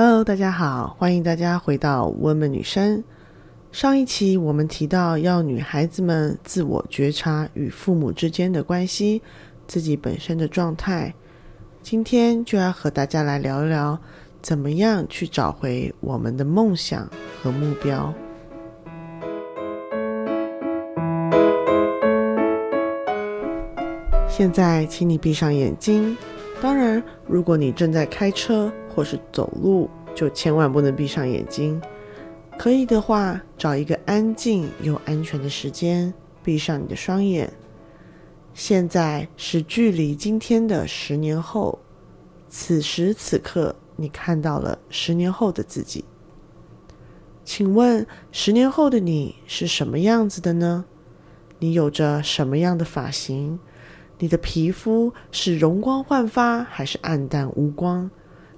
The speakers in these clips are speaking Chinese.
Hello，大家好，欢迎大家回到温文女生。上一期我们提到要女孩子们自我觉察与父母之间的关系，自己本身的状态。今天就要和大家来聊一聊，怎么样去找回我们的梦想和目标。现在，请你闭上眼睛。当然，如果你正在开车或是走路，就千万不能闭上眼睛。可以的话，找一个安静又安全的时间，闭上你的双眼。现在是距离今天的十年后，此时此刻，你看到了十年后的自己。请问，十年后的你是什么样子的呢？你有着什么样的发型？你的皮肤是容光焕发还是暗淡无光？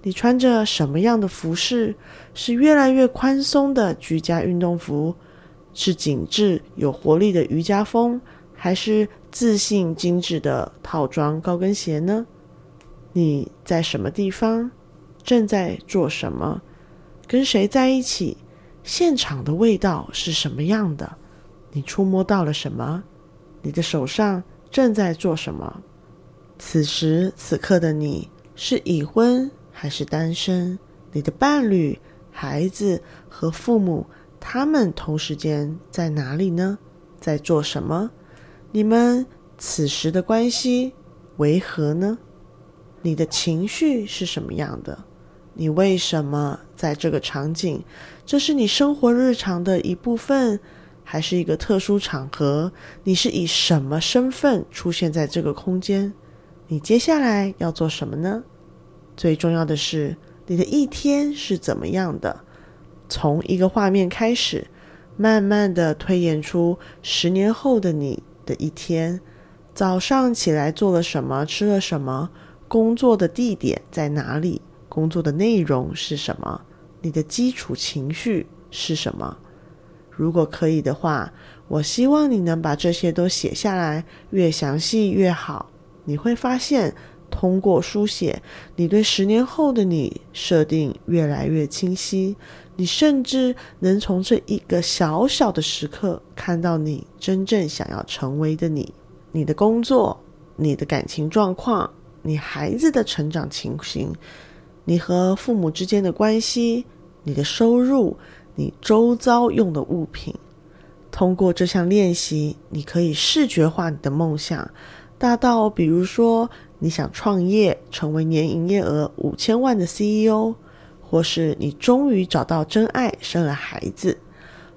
你穿着什么样的服饰？是越来越宽松的居家运动服，是紧致有活力的瑜伽风，还是自信精致的套装高跟鞋呢？你在什么地方？正在做什么？跟谁在一起？现场的味道是什么样的？你触摸到了什么？你的手上？正在做什么？此时此刻的你是已婚还是单身？你的伴侣、孩子和父母，他们同时间在哪里呢？在做什么？你们此时的关系为何呢？你的情绪是什么样的？你为什么在这个场景？这是你生活日常的一部分。还是一个特殊场合，你是以什么身份出现在这个空间？你接下来要做什么呢？最重要的是，你的一天是怎么样的？从一个画面开始，慢慢的推演出十年后的你的一天。早上起来做了什么？吃了什么？工作的地点在哪里？工作的内容是什么？你的基础情绪是什么？如果可以的话，我希望你能把这些都写下来，越详细越好。你会发现，通过书写，你对十年后的你设定越来越清晰。你甚至能从这一个小小的时刻，看到你真正想要成为的你：你的工作、你的感情状况、你孩子的成长情形、你和父母之间的关系、你的收入。你周遭用的物品，通过这项练习，你可以视觉化你的梦想，大到比如说你想创业，成为年营业额五千万的 CEO，或是你终于找到真爱，生了孩子，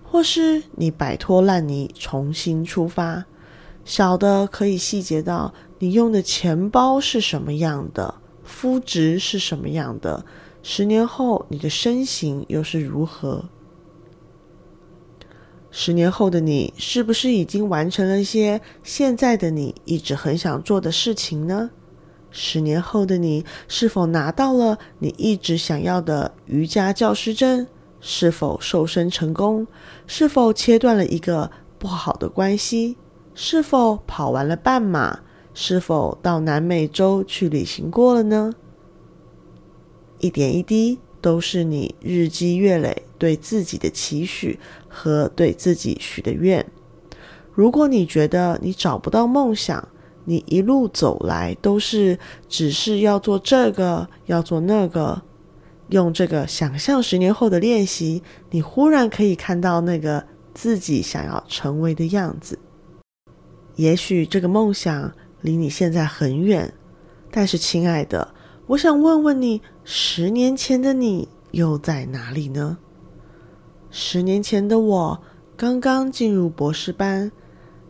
或是你摆脱烂泥，重新出发。小的可以细节到你用的钱包是什么样的，肤质是什么样的，十年后你的身形又是如何。十年后的你，是不是已经完成了一些现在的你一直很想做的事情呢？十年后的你，是否拿到了你一直想要的瑜伽教师证？是否瘦身成功？是否切断了一个不好的关系？是否跑完了半马？是否到南美洲去旅行过了呢？一点一滴。都是你日积月累对自己的期许和对自己许的愿。如果你觉得你找不到梦想，你一路走来都是只是要做这个要做那个，用这个想象十年后的练习，你忽然可以看到那个自己想要成为的样子。也许这个梦想离你现在很远，但是亲爱的。我想问问你，十年前的你又在哪里呢？十年前的我刚刚进入博士班，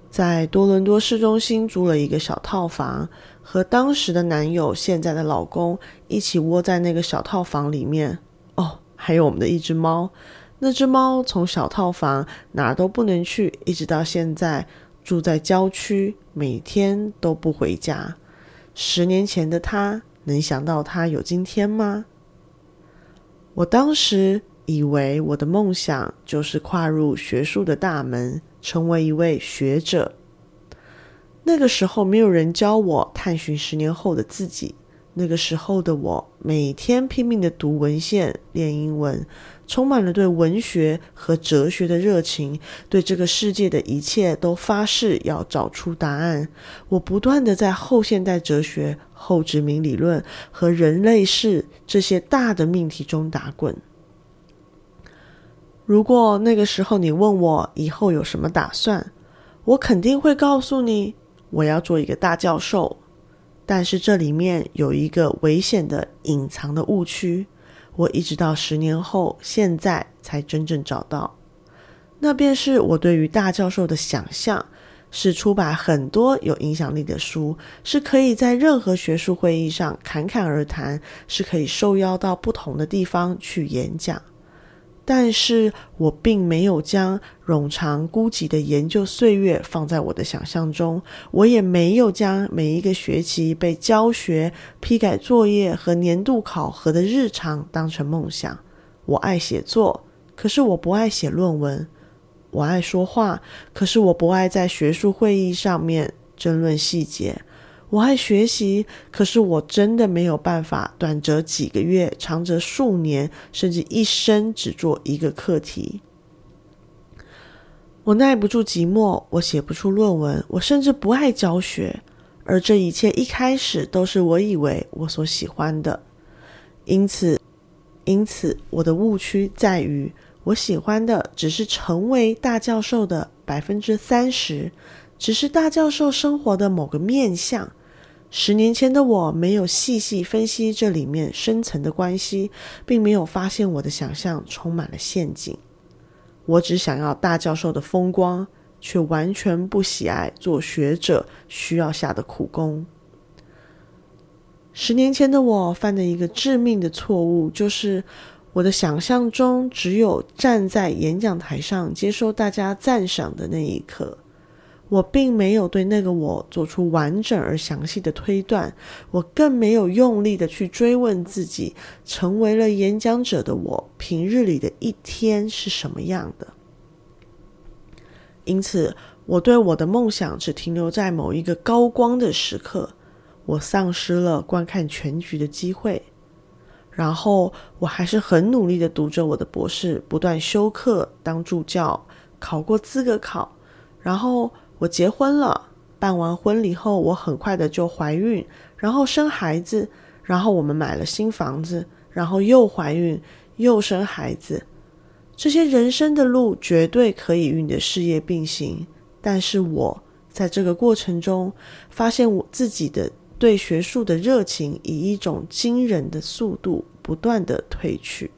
在多伦多市中心租了一个小套房，和当时的男友、现在的老公一起窝在那个小套房里面。哦，还有我们的一只猫。那只猫从小套房哪儿都不能去，一直到现在住在郊区，每天都不回家。十年前的他。能想到他有今天吗？我当时以为我的梦想就是跨入学术的大门，成为一位学者。那个时候没有人教我探寻十年后的自己，那个时候的我，每天拼命的读文献、练英文，充满了对文学和哲学的热情，对这个世界的一切都发誓要找出答案。我不断的在后现代哲学、后殖民理论和人类史这些大的命题中打滚。如果那个时候你问我以后有什么打算，我肯定会告诉你，我要做一个大教授。但是这里面有一个危险的隐藏的误区，我一直到十年后，现在才真正找到。那便是我对于大教授的想象，是出版很多有影响力的书，是可以在任何学术会议上侃侃而谈，是可以受邀到不同的地方去演讲。但是我并没有将冗长孤寂的研究岁月放在我的想象中，我也没有将每一个学期被教学、批改作业和年度考核的日常当成梦想。我爱写作，可是我不爱写论文；我爱说话，可是我不爱在学术会议上面争论细节。我爱学习，可是我真的没有办法短则几个月，长则数年，甚至一生只做一个课题。我耐不住寂寞，我写不出论文，我甚至不爱教学。而这一切一开始都是我以为我所喜欢的。因此，因此我的误区在于，我喜欢的只是成为大教授的百分之三十，只是大教授生活的某个面相。十年前的我没有细细分析这里面深层的关系，并没有发现我的想象充满了陷阱。我只想要大教授的风光，却完全不喜爱做学者需要下的苦功。十年前的我犯的一个致命的错误，就是我的想象中只有站在演讲台上接受大家赞赏的那一刻。我并没有对那个我做出完整而详细的推断，我更没有用力的去追问自己，成为了演讲者的我平日里的一天是什么样的。因此，我对我的梦想只停留在某一个高光的时刻，我丧失了观看全局的机会。然后，我还是很努力的读着我的博士，不断修课、当助教、考过资格考，然后。我结婚了，办完婚礼后，我很快的就怀孕，然后生孩子，然后我们买了新房子，然后又怀孕，又生孩子。这些人生的路绝对可以与你的事业并行，但是我在这个过程中，发现我自己的对学术的热情以一种惊人的速度不断的褪去，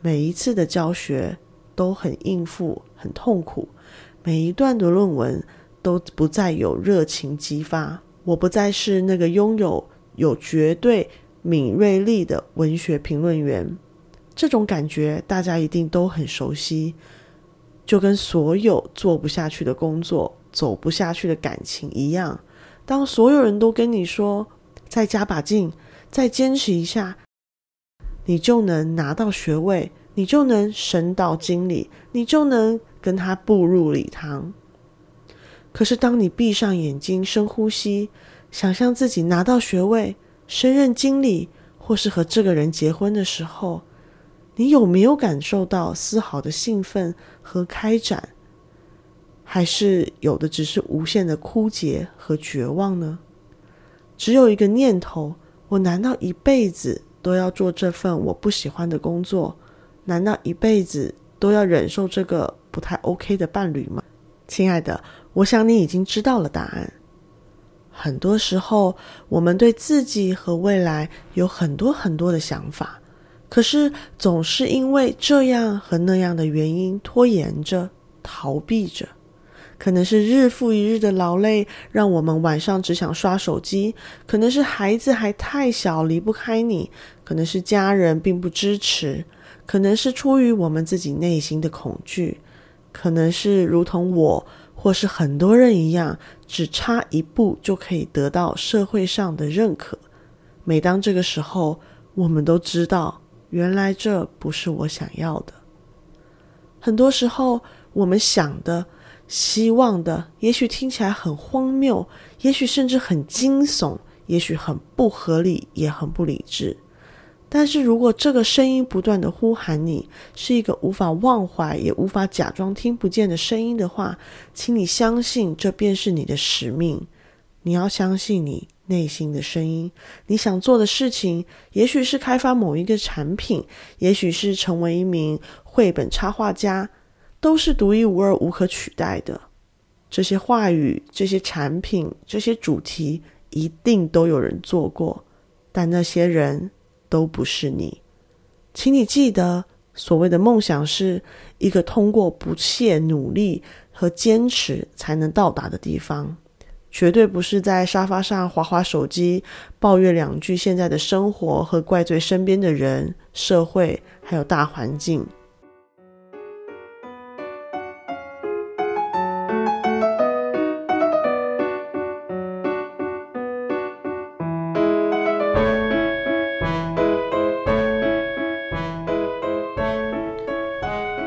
每一次的教学都很应付，很痛苦。每一段的论文都不再有热情激发，我不再是那个拥有有绝对敏锐力的文学评论员。这种感觉大家一定都很熟悉，就跟所有做不下去的工作、走不下去的感情一样。当所有人都跟你说“再加把劲，再坚持一下”，你就能拿到学位，你就能升到经理，你就能。跟他步入礼堂。可是，当你闭上眼睛，深呼吸，想象自己拿到学位、升任经理，或是和这个人结婚的时候，你有没有感受到丝毫的兴奋和开展？还是有的只是无限的枯竭和绝望呢？只有一个念头：我难道一辈子都要做这份我不喜欢的工作？难道一辈子都要忍受这个？不太 OK 的伴侣吗？亲爱的，我想你已经知道了答案。很多时候，我们对自己和未来有很多很多的想法，可是总是因为这样和那样的原因拖延着、逃避着。可能是日复一日的劳累，让我们晚上只想刷手机；可能是孩子还太小，离不开你；可能是家人并不支持；可能是出于我们自己内心的恐惧。可能是如同我或是很多人一样，只差一步就可以得到社会上的认可。每当这个时候，我们都知道，原来这不是我想要的。很多时候，我们想的、希望的，也许听起来很荒谬，也许甚至很惊悚，也许很不合理，也很不理智。但是如果这个声音不断的呼喊你，是一个无法忘怀也无法假装听不见的声音的话，请你相信，这便是你的使命。你要相信你内心的声音，你想做的事情，也许是开发某一个产品，也许是成为一名绘本插画家，都是独一无二、无可取代的。这些话语、这些产品、这些主题，一定都有人做过，但那些人。都不是你，请你记得，所谓的梦想是一个通过不懈努力和坚持才能到达的地方，绝对不是在沙发上划划手机，抱怨两句现在的生活和怪罪身边的人、社会还有大环境。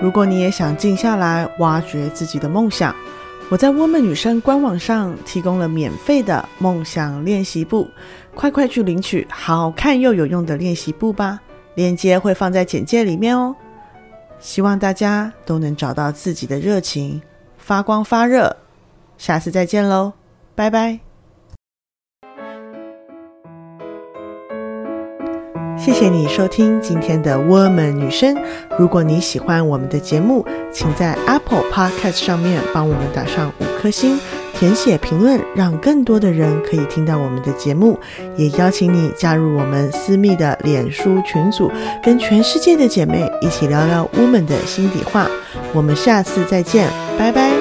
如果你也想静下来挖掘自己的梦想，我在窝梦女生官网上提供了免费的梦想练习簿，快快去领取好看又有用的练习簿吧！链接会放在简介里面哦。希望大家都能找到自己的热情，发光发热。下次再见喽，拜拜。谢谢你收听今天的 Woman 女生。如果你喜欢我们的节目，请在 Apple Podcast 上面帮我们打上五颗星，填写评论，让更多的人可以听到我们的节目。也邀请你加入我们私密的脸书群组，跟全世界的姐妹一起聊聊 Woman 的心底话。我们下次再见，拜拜。